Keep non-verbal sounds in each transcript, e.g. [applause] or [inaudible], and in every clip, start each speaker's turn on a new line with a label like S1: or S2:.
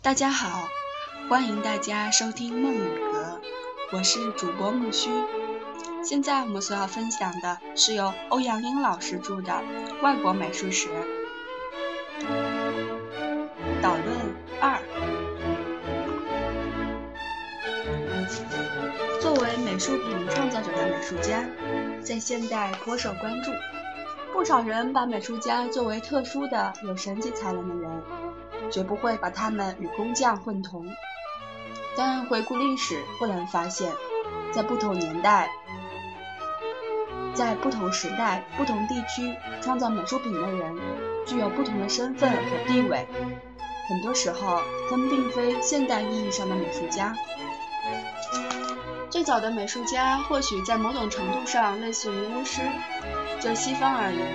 S1: 大家好，欢迎大家收听梦语阁，我是主播木须。现在我们所要分享的是由欧阳英老师著的《外国美术史》导论二。作为美术品创造者的美术家，在现代颇受关注。不少人把美术家作为特殊的、有神级才能的人，绝不会把他们与工匠混同。但回顾历史，不难发现，在不同年代、在不同时代、不同地区创造美术品的人，具有不同的身份和地位。很多时候，他们并非现代意义上的美术家。最早的美术家或许在某种程度上类似于巫师。就西方而言，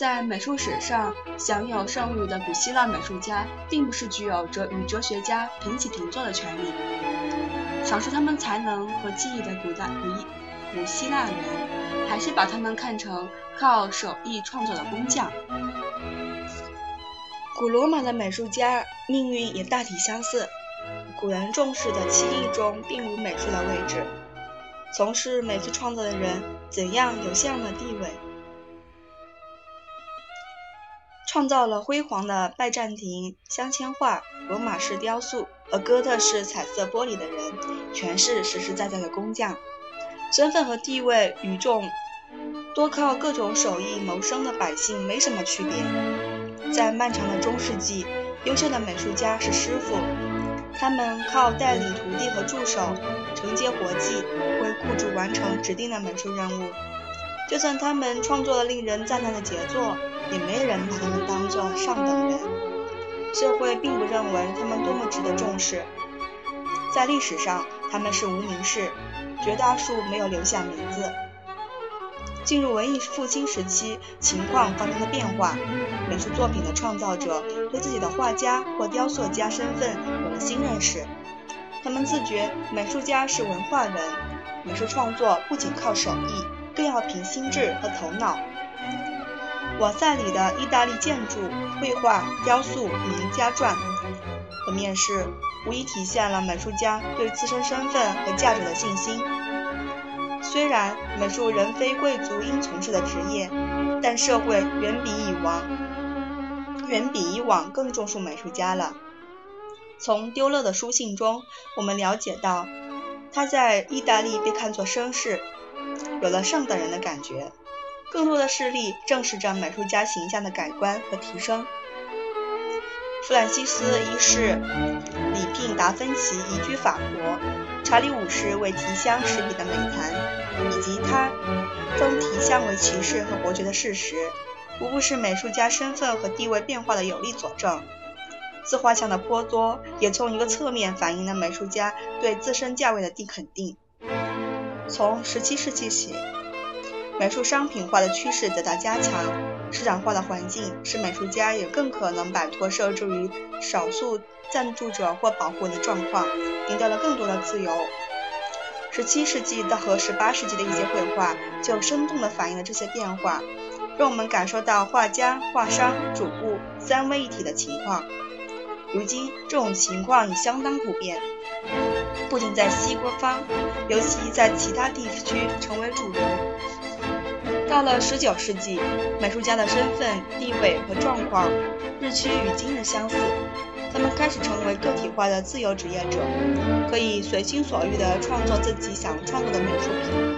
S1: 在美术史上享有盛誉的古希腊美术家，并不是具有哲与哲学家平起平坐的权利。赏识他们才能和技艺的古代古古希腊人，还是把他们看成靠手艺创作的工匠。古罗马的美术家命运也大体相似，古人重视的技艺中并无美术的位置。从事美术创作的人怎样有这样的地位？创造了辉煌的拜占庭镶嵌画、罗马式雕塑和哥特式彩色玻璃的人，全是实实在在的工匠，身份和地位与众多靠各种手艺谋生的百姓没什么区别。在漫长的中世纪，优秀的美术家是师傅，他们靠代理徒弟和助手，承接活计，为雇主完成指定的美术任务。就算他们创作了令人赞叹的杰作，也没人把他们当作上等人。社会并不认为他们多么值得重视。在历史上，他们是无名氏，绝大数没有留下名字。进入文艺复兴时期，情况发生了变化，美术作品的创造者对自己的画家或雕塑家身份有了新认识。他们自觉美术家是文化人，美术创作不仅靠手艺。更要凭心智和头脑。瓦塞里的意大利建筑、绘画、雕塑名家传和面试，无疑体现了美术家对自身身份和价值的信心。虽然美术仍非贵族应从事的职业，但社会远比以往远比以往更重视美术家了。从丢勒的书信中，我们了解到，他在意大利被看作绅士。有了上等人的感觉，更多的事例证实着美术家形象的改观和提升。弗兰西斯一世礼聘达芬奇移居法国，查理五世为提香施笔的美谈，以及他封提香为骑士和伯爵的事实，无不是美术家身份和地位变化的有力佐证。自画像的颇多，也从一个侧面反映了美术家对自身价位的定肯定。从17世纪起，美术商品化的趋势得到加强，市场化的环境使美术家也更可能摆脱受制于少数赞助者或保护的状况，赢得了更多的自由。17世纪到和18世纪的一些绘画就生动地反映了这些变化，让我们感受到画家、画商、主顾三位一体的情况。如今，这种情况已相当普遍。不仅在西国方，尤其在其他地区成为主流。到了十九世纪，美术家的身份、地位和状况日趋与今日相似，他们开始成为个体化的自由职业者，可以随心所欲地创作自己想创作的美术品。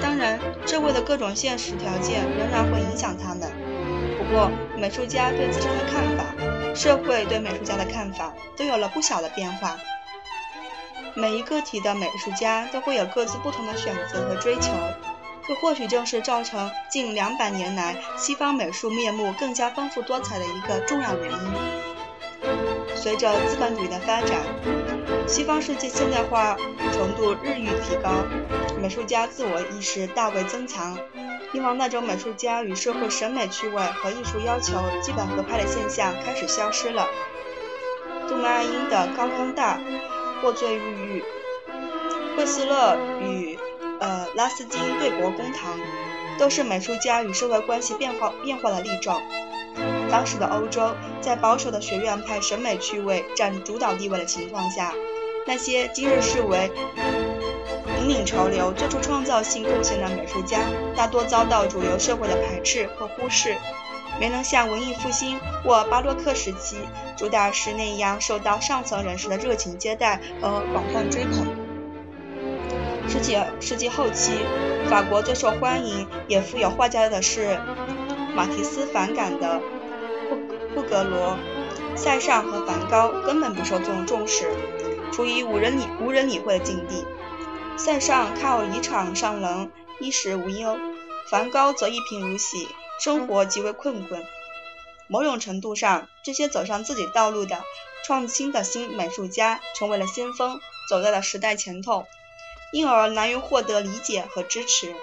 S1: 当然，社会的各种现实条件仍然会影响他们。不过，美术家对自身的看法，社会对美术家的看法，都有了不小的变化。每一个体的美术家都会有各自不同的选择和追求，这或许正是造成近两百年来西方美术面目更加丰富多彩的一个重要原因。随着资本主义的发展，西方世界现代化程度日益提高，美术家自我意识大为增强。以往那种美术家与社会审美趣味和艺术要求基本合拍的现象开始消失了。杜曼爱因的高康大。获罪入狱，惠斯勒与呃拉斯金对簿公堂，都是美术家与社会关系变化变化的例证。当时的欧洲，在保守的学院派审美趣味占主导地位的情况下，那些今日视为引领潮流、做出创造性贡献的美术家，大多遭到主流社会的排斥和忽视，没能像文艺复兴或巴洛克时期朱大师那样受到上层人士的热情接待和广泛追捧。十几世纪后期，法国最受欢迎也富有画家的是马蒂斯反感的布布格罗、塞尚和梵高，根本不受重重视。处于无人理无人理会的境地。塞尚靠遗场上能衣食无忧，梵高则一贫如洗，生活极为困困。某种程度上，这些走上自己道路的创新的新美术家成为了先锋，走在了时代前头，因而难于获得理解和支持。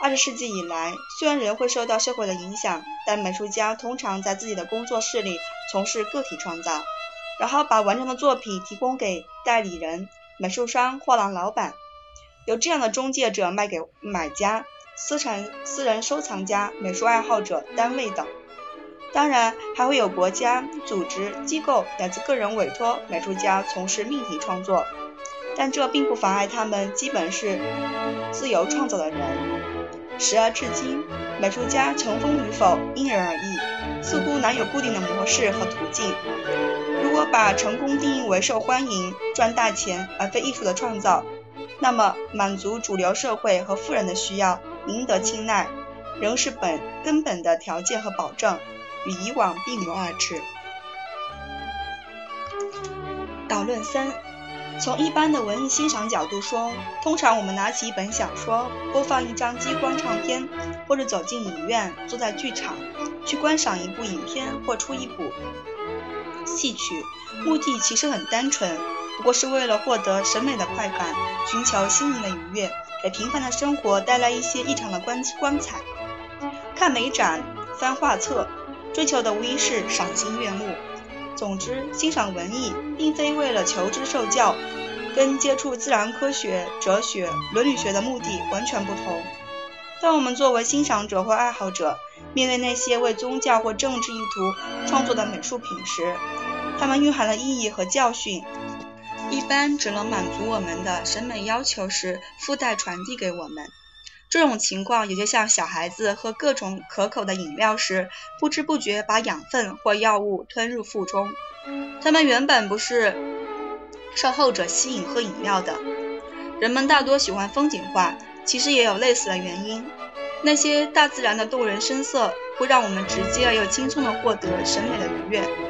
S1: 二十世纪以来，虽然人会受到社会的影响，但美术家通常在自己的工作室里从事个体创造。然后把完成的作品提供给代理人、美术商、画廊老板，由这样的中介者卖给买家、私产私人收藏家、美术爱好者、单位等。当然，还会有国家、组织、机构乃至个人委托美术家从事命题创作，但这并不妨碍他们基本是自由创造的人。时而至今，美术家成功与否因人而异，似乎难有固定的模式和途径。如果把成功定义为受欢迎、赚大钱，而非艺术的创造，那么满足主流社会和富人的需要、赢得青睐，仍是本根本的条件和保证，与以往并无二致。导论三：从一般的文艺欣赏角度说，通常我们拿起一本小说，播放一张激光唱片，或者走进影院，坐在剧场，去观赏一部影片或出一部。戏曲目的其实很单纯，不过是为了获得审美的快感，寻求心灵的愉悦，给平凡的生活带来一些异常的光光彩。看美展、翻画册，追求的无疑是赏心悦目。总之，欣赏文艺并非为了求知受教，跟接触自然科学、哲学、伦理学的目的完全不同。当我们作为欣赏者或爱好者，面对那些为宗教或政治意图创作的美术品时，它们蕴含了意义和教训，一般只能满足我们的审美要求时附带传递给我们。这种情况也就像小孩子喝各种可口的饮料时，不知不觉把养分或药物吞入腹中。他们原本不是受后者吸引喝饮料的。人们大多喜欢风景画，其实也有类似的原因。那些大自然的动人声色，会让我们直接而又轻松地获得审美的愉悦。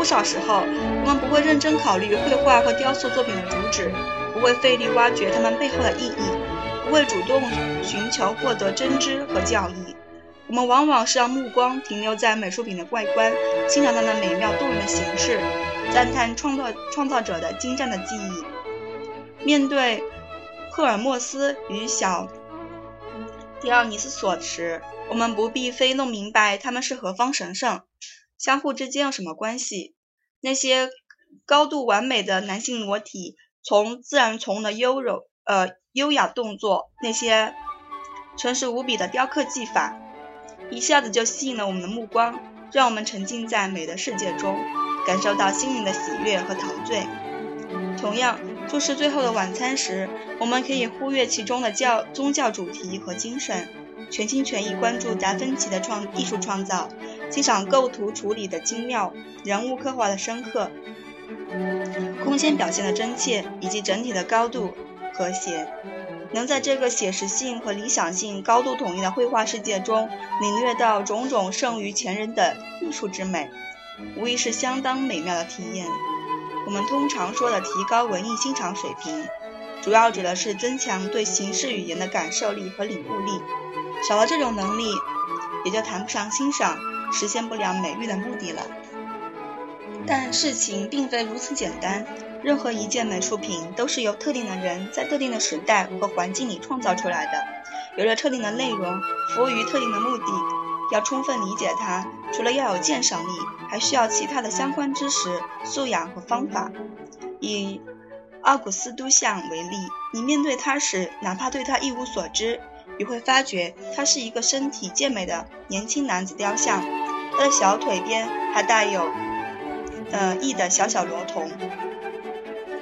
S1: 不少时候，我们不会认真考虑绘画和雕塑作品的主旨，不会费力挖掘它们背后的意义，不会主动寻求获得真知和教义。我们往往是让目光停留在美术品的外观，欣赏它的美妙动人的形式，赞叹创造创造者的精湛的技艺。面对赫尔墨斯与小迪奥尼斯索时，我们不必非弄明白他们是何方神圣。相互之间有什么关系？那些高度完美的男性裸体，从自然从的优柔呃优雅动作，那些诚实无比的雕刻技法，一下子就吸引了我们的目光，让我们沉浸在美的世界中，感受到心灵的喜悦和陶醉。同样，注视《最后的晚餐》时，我们可以忽略其中的教宗教主题和精神，全心全意关注达芬奇的创艺术创造。欣赏构图处理的精妙，人物刻画的深刻，空间表现的真切，以及整体的高度和谐，能在这个写实性和理想性高度统一的绘画世界中，领略到种种胜于前人的艺术之美，无疑是相当美妙的体验。我们通常说的提高文艺欣赏水平，主要指的是增强对形式语言的感受力和领悟力，少了这种能力，也就谈不上欣赏。实现不了美育的目的了。但事情并非如此简单。任何一件美术品都是由特定的人在特定的时代和环境里创造出来的，有着特定的内容，服务于特定的目的。要充分理解它，除了要有鉴赏力，还需要其他的相关知识、素养和方法。以奥古斯都像为例，你面对它时，哪怕对它一无所知，你会发觉他是一个身体健美的年轻男子雕像，他的小腿边还带有呃翼的小小螺童。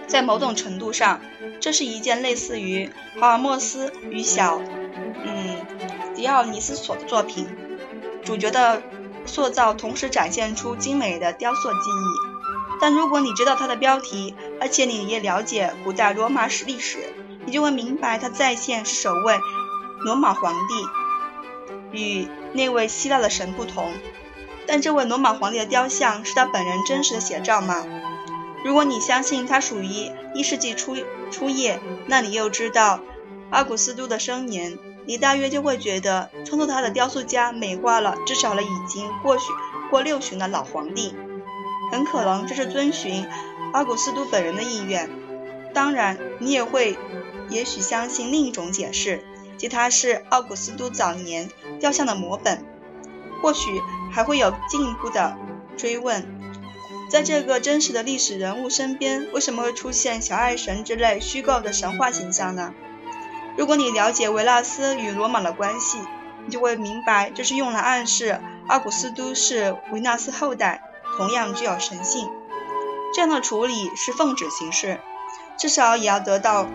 S1: 在某种程度上，这是一件类似于豪尔莫斯与小嗯迪奥尼斯索的作品。主角的塑造同时展现出精美的雕塑技艺。但如果你知道它的标题，而且你也了解古代罗马史历史，你就会明白它再现是首位罗马皇帝，与那位希腊的神不同。但这位罗马皇帝的雕像是他本人真实的写照吗？如果你相信他属于一世纪初初叶，那你又知道阿古斯都的生年，你大约就会觉得创作他的雕塑家美化了至少了已经过许过六旬的老皇帝。很可能这是遵循阿古斯都本人的意愿。当然，你也会也许相信另一种解释，即他是奥古斯都早年雕像的摹本。或许还会有进一步的追问：在这个真实的历史人物身边，为什么会出现小爱神之类虚构的神话形象呢？如果你了解维纳斯与罗马的关系，你就会明白，这是用来暗示奥古斯都是维纳斯后代。同样具有神性，这样的处理是奉旨行事，至少也要得到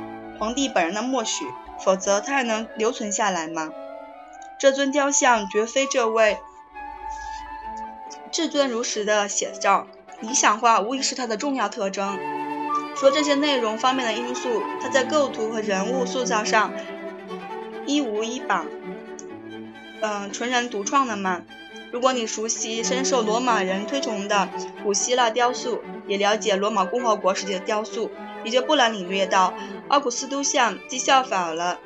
S1: 皇帝本人的默许，否则他还能留存下来吗？这尊雕像绝非这位至尊如实的写照，理想化无疑是它的重要特征。除了这些内容方面的因素，它在构图和人物塑造上一无一榜，嗯，纯人独创的嘛？如果你熟悉深受罗马人推崇的古希腊雕塑，也了解罗马共和国时期的雕塑，也就不难领略到，奥古斯都像既效仿了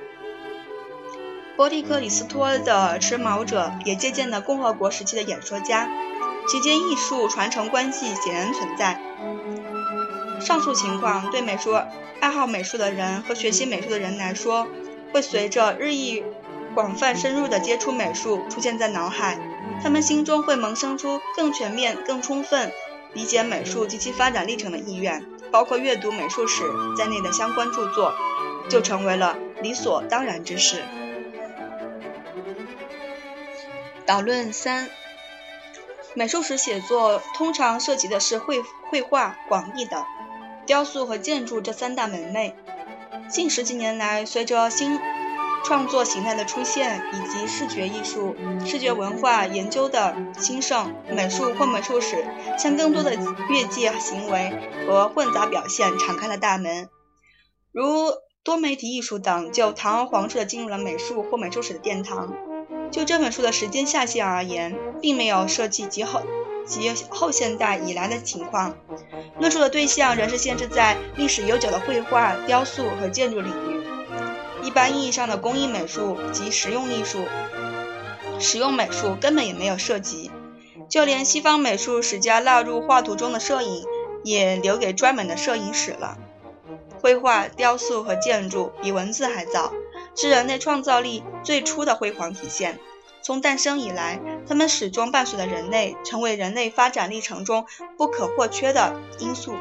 S1: 波利克里斯托的持矛者，也借鉴了共和国时期的演说家，其间艺术传承关系显然存在。上述情况对美术爱好美术的人和学习美术的人来说，会随着日益广泛深入的接触美术出现在脑海。他们心中会萌生出更全面、更充分理解美术及其发展历程的意愿，包括阅读美术史在内的相关著作，就成为了理所当然之事。导论三：美术史写作通常涉及的是绘绘画、广义的雕塑和建筑这三大门类。近十几年来，随着新创作形态的出现，以及视觉艺术、视觉文化研究的兴盛，美术或美术史向更多的越界行为和混杂表现敞开了大门。如多媒体艺术等，就堂而皇之的进入了美术或美术史的殿堂。就这本书的时间下限而言，并没有涉及及后及后现代以来的情况，论述的对象仍是限制在历史悠久的绘画、雕塑和建筑领域。一般意义上的工艺美术及实用艺术、实用美术根本也没有涉及，就连西方美术史家纳入画图中的摄影，也留给专门的摄影史了。绘画、雕塑和建筑比文字还早，是人类创造力最初的辉煌体现。从诞生以来，它们始终伴随着人类，成为人类发展历程中不可或缺的因素。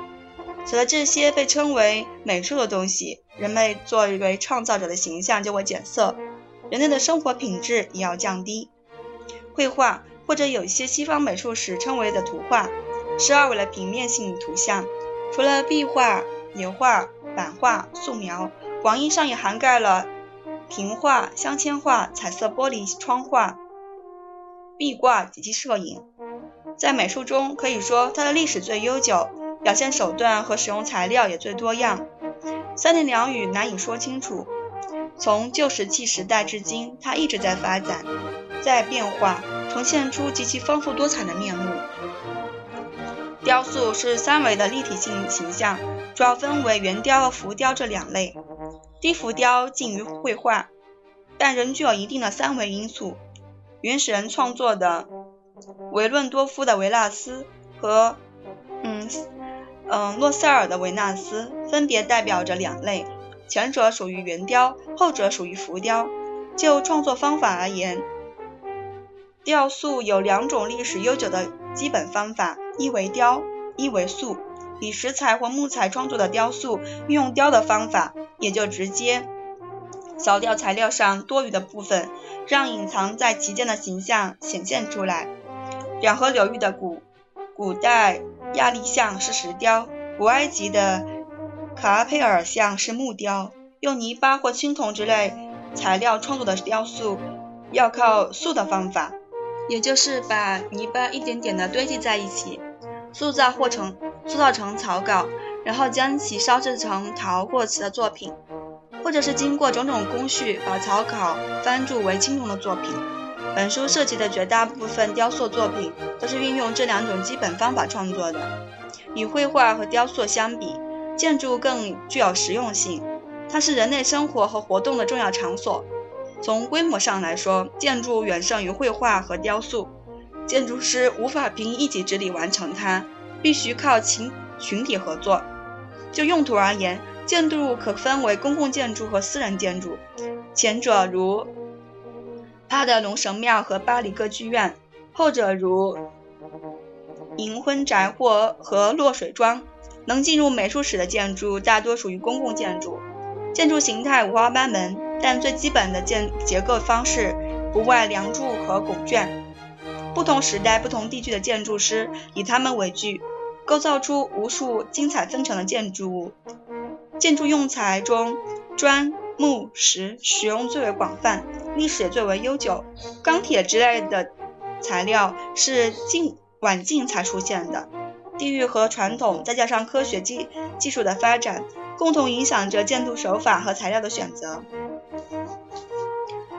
S1: 除了这些被称为美术的东西，人类作为创造者的形象就会减色，人类的生活品质也要降低。绘画或者有一些西方美术史称为的图画，是二维的平面性图像。除了壁画、油画、版画、素描，广义上也涵盖了平画、镶嵌画、彩色玻璃窗画、壁挂及其摄影。在美术中，可以说它的历史最悠久。表现手段和使用材料也最多样，三言两语难以说清楚。从旧石器时代至今，它一直在发展，在变化，呈现出极其丰富多彩的面目。雕塑是三维的立体性形象，主要分为圆雕和浮雕这两类。低浮雕近于绘画，但仍具有一定的三维因素。原始人创作的维伦多夫的维纳斯和嗯。嗯，洛塞尔的维纳斯分别代表着两类，前者属于圆雕，后者属于浮雕。就创作方法而言，雕塑有两种历史悠久的基本方法：一为雕，一为塑。以石材或木材创作的雕塑，运用雕的方法，也就直接扫掉材料上多余的部分，让隐藏在其间的形象显现出来。两河流域的古古代亚历像是石雕，古埃及的卡佩尔像是木雕。用泥巴或青铜之类材料创作的雕塑，要靠塑的方法，也就是把泥巴一点点的堆积在一起，塑造或成塑造成草稿，然后将其烧制成陶或瓷的作品，或者是经过种种工序把草稿翻铸为青铜的作品。本书涉及的绝大部分雕塑作品都是运用这两种基本方法创作的。与绘画和雕塑相比，建筑更具有实用性。它是人类生活和活动的重要场所。从规模上来说，建筑远胜于绘画和雕塑。建筑师无法凭一己之力完成它，必须靠群群体合作。就用途而言，建筑可分为公共建筑和私人建筑。前者如帕德龙神庙和巴黎歌剧院，后者如银婚宅或和落水庄。能进入美术史的建筑大多属于公共建筑。建筑形态五花八门，但最基本的建结构方式不外梁柱和拱券。不同时代、不同地区的建筑师以它们为据，构造出无数精彩纷呈的建筑物。建筑用材中，砖、木、石使用最为广泛，历史也最为悠久。钢铁之类的材料是近晚近才出现的。地域和传统，再加上科学技技术的发展。共同影响着建筑手法和材料的选择。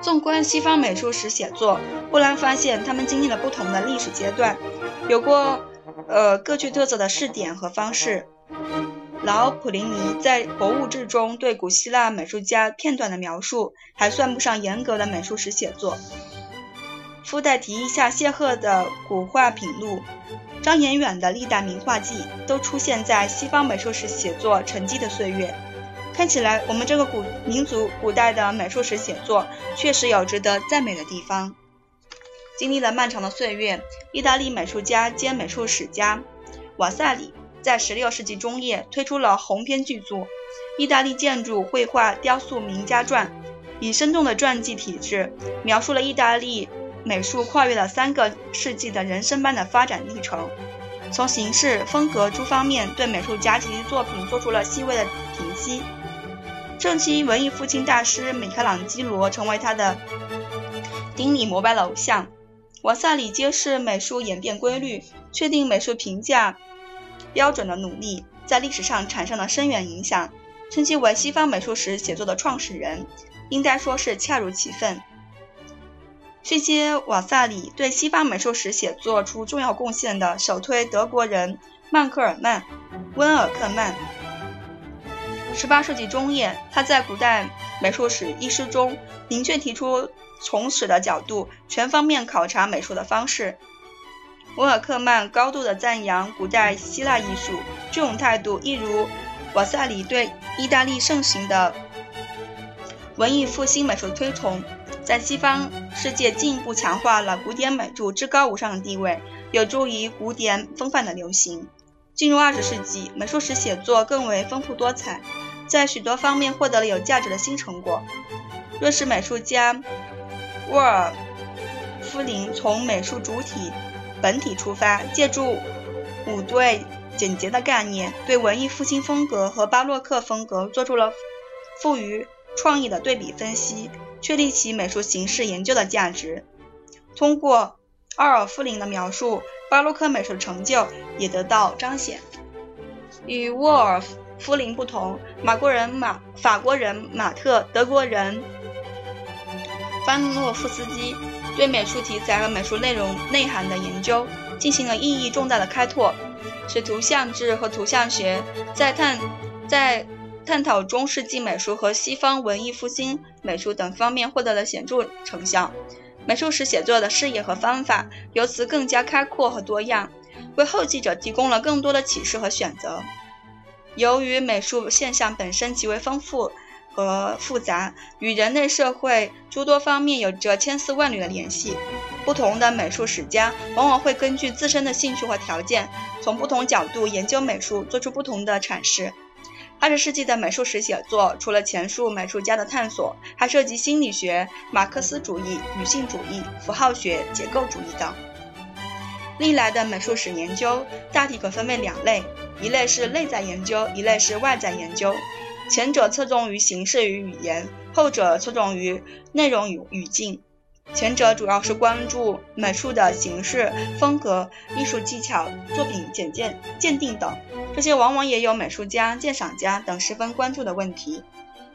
S1: 纵观西方美术史写作，忽然发现他们经历了不同的历史阶段，有过呃各具特色的试点和方式。老普林尼在《博物志》中对古希腊美术家片段的描述，还算不上严格的美术史写作。附带提一下谢赫的《古画品录》。张彦远的历代名画记都出现在西方美术史写作沉寂的岁月。看起来，我们这个古民族古代的美术史写作确实有值得赞美的地方。经历了漫长的岁月，意大利美术家兼美术史家瓦萨里在16世纪中叶推出了鸿篇巨作《意大利建筑、绘画、雕塑名家传》，以生动的传记体制描述了意大利。美术跨越了三个世纪的人生般的发展历程，从形式、风格诸方面对美术家及其作品做出了细微的评析。正期文艺复兴大师米开朗基罗成为他的顶礼膜拜的偶像。瓦萨里揭示美术演变规律、确定美术评价标准的努力，在历史上产生了深远影响，称其为西方美术史写作的创始人，应该说是恰如其分。这些瓦萨里对西方美术史写作出重要贡献的，首推德国人曼克尔曼、温尔克曼。18世纪中叶，他在《古代美术史》一书中明确提出从史的角度全方面考察美术的方式。温尔克曼高度的赞扬古代希腊艺术，这种态度一如瓦萨里对意大利盛行的文艺复兴美术推崇。在西方世界进一步强化了古典美术至高无上的地位，有助于古典风范的流行。进入二十世纪，美术史写作更为丰富多彩，在许多方面获得了有价值的新成果。瑞士美术家沃尔夫林从美术主体本体出发，借助五对简洁的概念，对文艺复兴风格和巴洛克风格做出了富于创意的对比分析。确立起美术形式研究的价值。通过奥尔夫林的描述，巴洛克美术成就也得到彰显。与沃尔夫林不同，马国人马、法国人马特、德国人班诺夫斯基对美术题材和美术内容内涵的研究进行了意义重大的开拓，使图像志和图像学在探在。探讨中世纪美术和西方文艺复兴美术等方面获得了显著成效，美术史写作的视野和方法由此更加开阔和多样，为后继者提供了更多的启示和选择。由于美术现象本身极为丰富和复杂，与人类社会诸多方面有着千丝万缕的联系，不同的美术史家往往会根据自身的兴趣和条件，从不同角度研究美术，做出不同的阐释。二十世纪的美术史写作，除了前述美术家的探索，还涉及心理学、马克思主义、女性主义、符号学、结构主义等。历来的美术史研究大体可分为两类，一类是内在研究，一类是外在研究。前者侧重于形式与语言，后者侧重于内容与语境。前者主要是关注美术的形式、风格、艺术技巧、作品简介鉴定等，这些往往也有美术家、鉴赏家等十分关注的问题，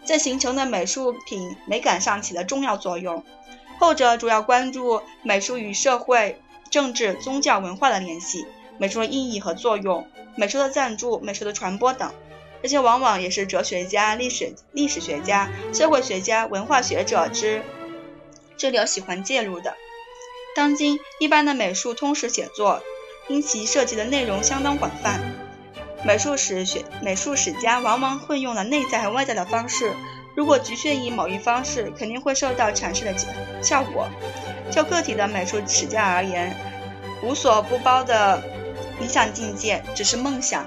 S1: 在形成的美术品美感上起了重要作用。后者主要关注美术与社会、政治、宗教、文化的联系、美术的意义和作用、美术的赞助、美术的传播等，这些往往也是哲学家、历史历史学家、社会学家、文化学者之。这里喜欢介入的。当今一般的美术通史写作，因其涉及的内容相当广泛，美术史学美术史家往往混用了内在和外在的方式。如果局限于某一方式，肯定会受到阐释的效果。就个体的美术史家而言，无所不包的理想境界只是梦想。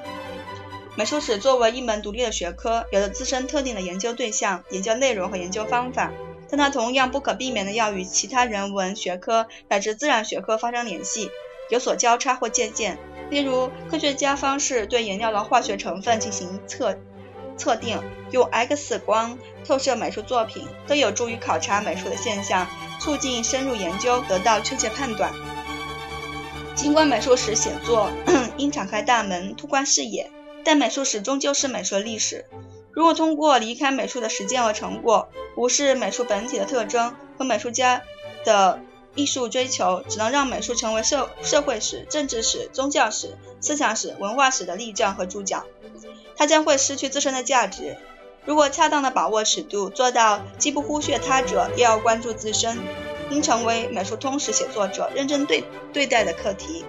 S1: 美术史作为一门独立的学科，有着自身特定的研究对象、研究内容和研究方法。但它同样不可避免的要与其他人文学科乃至自然学科发生联系，有所交叉或借鉴。例如，科学家方式对颜料的化学成分进行测测定，用 X 光透射美术作品，都有助于考察美术的现象，促进深入研究，得到确切判断。尽管美术史写作 [clears throat] 应敞开大门，拓宽视野，但美术史终究是美术的历史。如果通过离开美术的实践和成果，无视美术本体的特征和美术家的艺术追求，只能让美术成为社社会史、政治史、宗教史、思想史、文化史的例证和注脚，它将会失去自身的价值。如果恰当的把握尺度，做到既不忽视他者，又要关注自身，应成为美术通史写作者认真对对待的课题。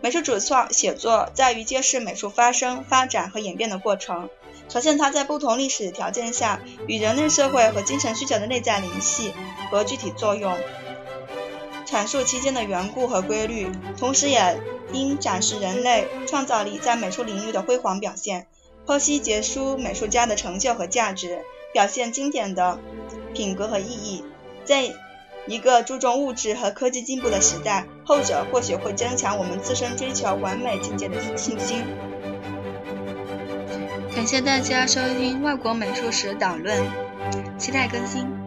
S1: 美术主创写作在于揭示美术发生、发展和演变的过程。呈现它在不同历史条件下与人类社会和精神需求的内在联系和具体作用，阐述期间的缘故和规律，同时也应展示人类创造力在美术领域的辉煌表现，剖析杰出美术家的成就和价值，表现经典的品格和意义。在一个注重物质和科技进步的时代，后者或许会增强我们自身追求完美境界的信心。感谢大家收听《外国美术史导论》，期待更新。